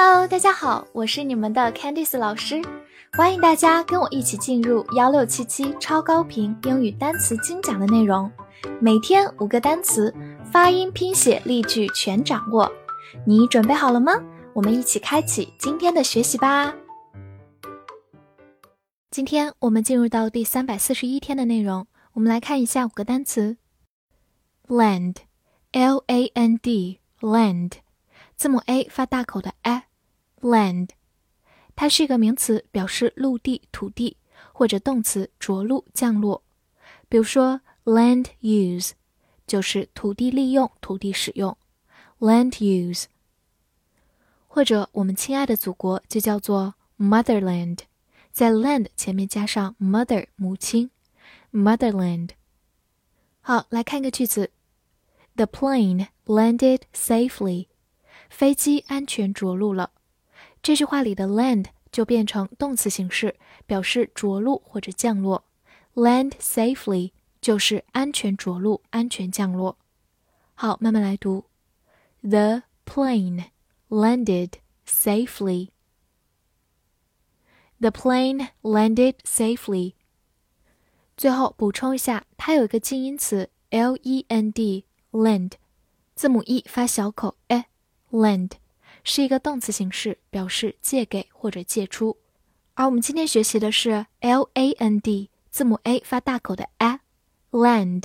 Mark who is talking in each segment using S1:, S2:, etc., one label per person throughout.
S1: Hello，大家好，我是你们的 Candice 老师，欢迎大家跟我一起进入幺六七七超高频英语单词精讲的内容，每天五个单词，发音、拼写、例句全掌握，你准备好了吗？我们一起开启今天的学习吧。今天我们进入到第三百四十一天的内容，我们来看一下五个单词：land，l a n d，land。字母 a 发大口的 land，它是一个名词，表示陆地、土地，或者动词着陆、降落。比如说 land use 就是土地利用、土地使用，land use。或者我们亲爱的祖国就叫做 motherland，在 land 前面加上 mother 母亲，motherland。好，来看一个句子：The plane landed safely. 飞机安全着陆了，这句话里的 land 就变成动词形式，表示着陆或者降落。land safely 就是安全着陆、安全降落。好，慢慢来读。The plane landed safely. The plane landed safely. 最后补充一下，它有一个近音词 l e n d，land，字母 e 发小口 e。是一个动词形式，表示借给或者借出。而我们今天学习的是 l a n d，字母 a 发大口的 a，land，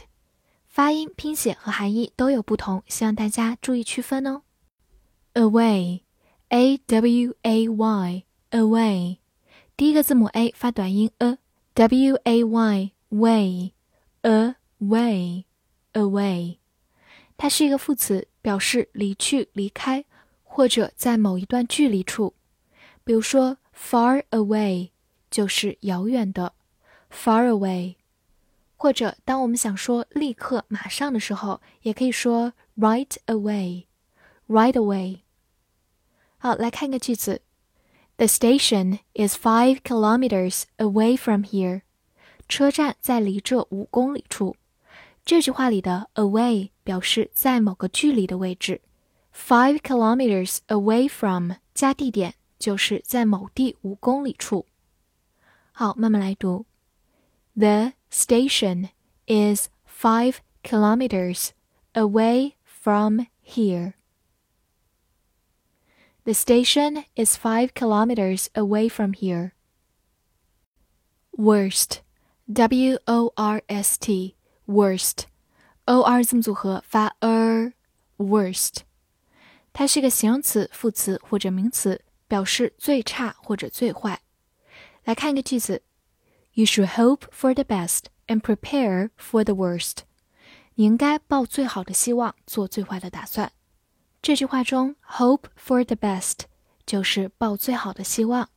S1: 发音、拼写和含义都有不同，希望大家注意区分哦。away，a w a y，away，第一个字母 a 发短音 a，w a y，way，away，away，它是一个副词。表示离去、离开，或者在某一段距离处。比如说，far away 就是遥远的，far away。或者当我们想说立刻、马上的时候，也可以说 right away，right away。好，来看一个句子：The station is five kilometers away from here。车站在离这五公里处。这句话里的 away 表示在某个距离的位置 ，five kilometers away from 加地点就是在某地五公里处。好，慢慢来读。The station is five kilometers away from here. The station is five kilometers away from here. Worst, W O R S T worst，o r 字母组合发 er，worst， 它是一个形容词、副词或者名词，表示最差或者最坏。来看一个句子：You should hope for the best and prepare for the worst。你应该抱最好的希望，做最坏的打算。这句话中，hope for the best 就是抱最好的希望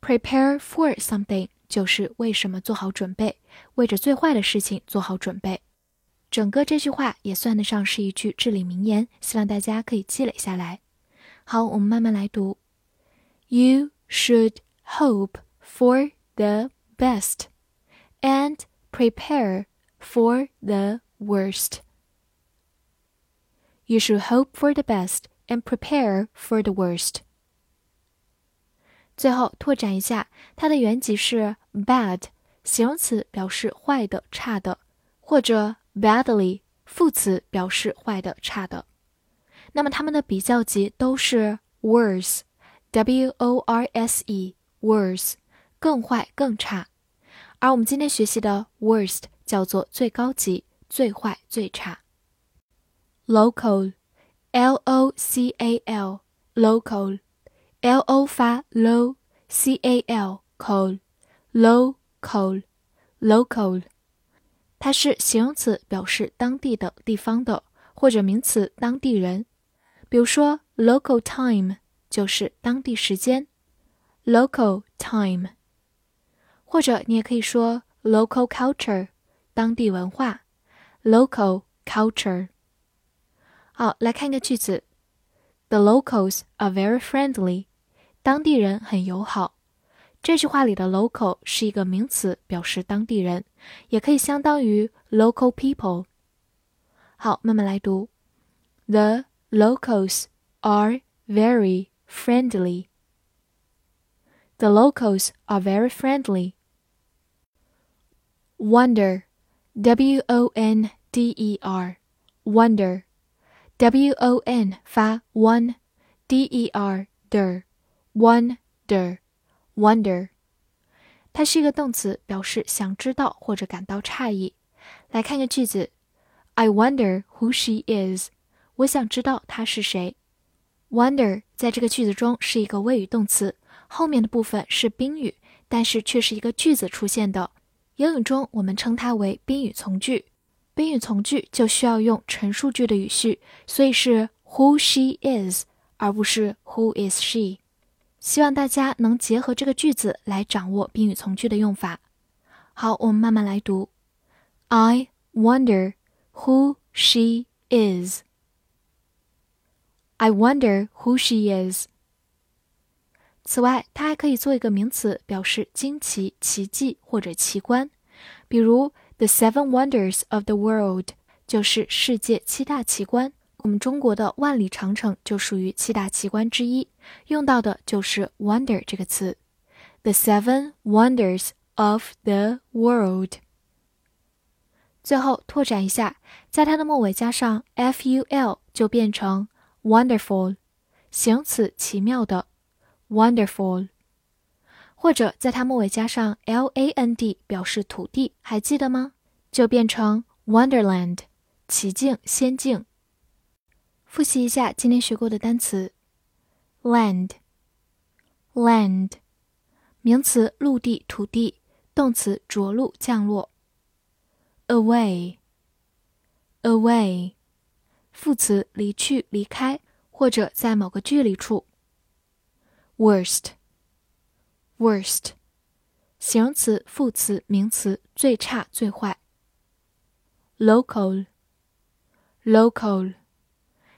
S1: ，prepare for something。就是为什么做好准备，为着最坏的事情做好准备。整个这句话也算得上是一句至理名言，希望大家可以积累下来。好，我们慢慢来读。You should hope for the best and prepare for the worst. You should hope for the best and prepare for the worst. 最后拓展一下，它的原级是 bad，形容词表示坏的、差的，或者 badly，副词表示坏的、差的。那么它们的比较级都是 worse，w o r s e，worse，更坏、更差。而我们今天学习的 worst 叫做最高级、最坏、最差。local，l o c a l，local。l o 发 low，c a l col，local，local， 它是形容词，表示当地的地方的，或者名词当地人。比如说 local time 就是当地时间，local time。或者你也可以说 local culture，当地文化，local culture。好，来看一个句子：The locals are very friendly。当地人很友好。这句话里的 local 是一个名词，表示当地人，也可以相当于 local people。好，慢慢来读。The locals are very friendly. The locals are very friendly. Wonder, W O N D E R, wonder, W O N 发 one，D E R 的 wonder wonder，它是一个动词，表示想知道或者感到诧异。来看个句子：I wonder who she is。我想知道她是谁。Wonder 在这个句子中是一个谓语动词，后面的部分是宾语，但是却是一个句子出现的。英语中我们称它为宾语从句。宾语从句就需要用陈述句的语序，所以是 Who she is，而不是 Who is she。希望大家能结合这个句子来掌握宾语从句的用法。好，我们慢慢来读。I wonder who she is. I wonder who she is. 此外，它还可以做一个名词，表示惊奇、奇迹或者奇观。比如，The Seven Wonders of the World 就是世界七大奇观。我们中国的万里长城就属于七大奇观之一，用到的就是 “wonder” 这个词。The Seven Wonders of the World。最后拓展一下，在它的末尾加上 “ful” 就变成。Wonderful，形容词，奇妙的。Wonderful，或者在它末尾加上 land 表示土地，还记得吗？就变成 Wonderland，奇境、仙境。复习一下今天学过的单词：land，land，名词，陆地、土地；动词，着陆、降落。away，away。副词离去、离开，或者在某个距离处。worst，worst，形容词、副词、名词，最差、最坏。local，local，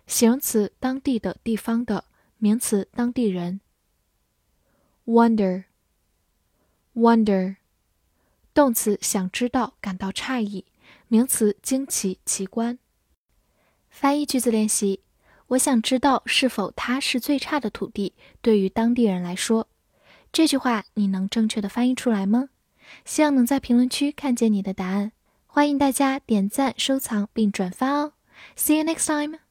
S1: 形容词，当地的、地方的；名词，当地人。wonder，wonder，动词，想知道、感到诧异；名词，惊奇、奇观。翻译句子练习：我想知道是否它是最差的土地，对于当地人来说。这句话你能正确的翻译出来吗？希望能在评论区看见你的答案。欢迎大家点赞、收藏并转发哦。See you next time.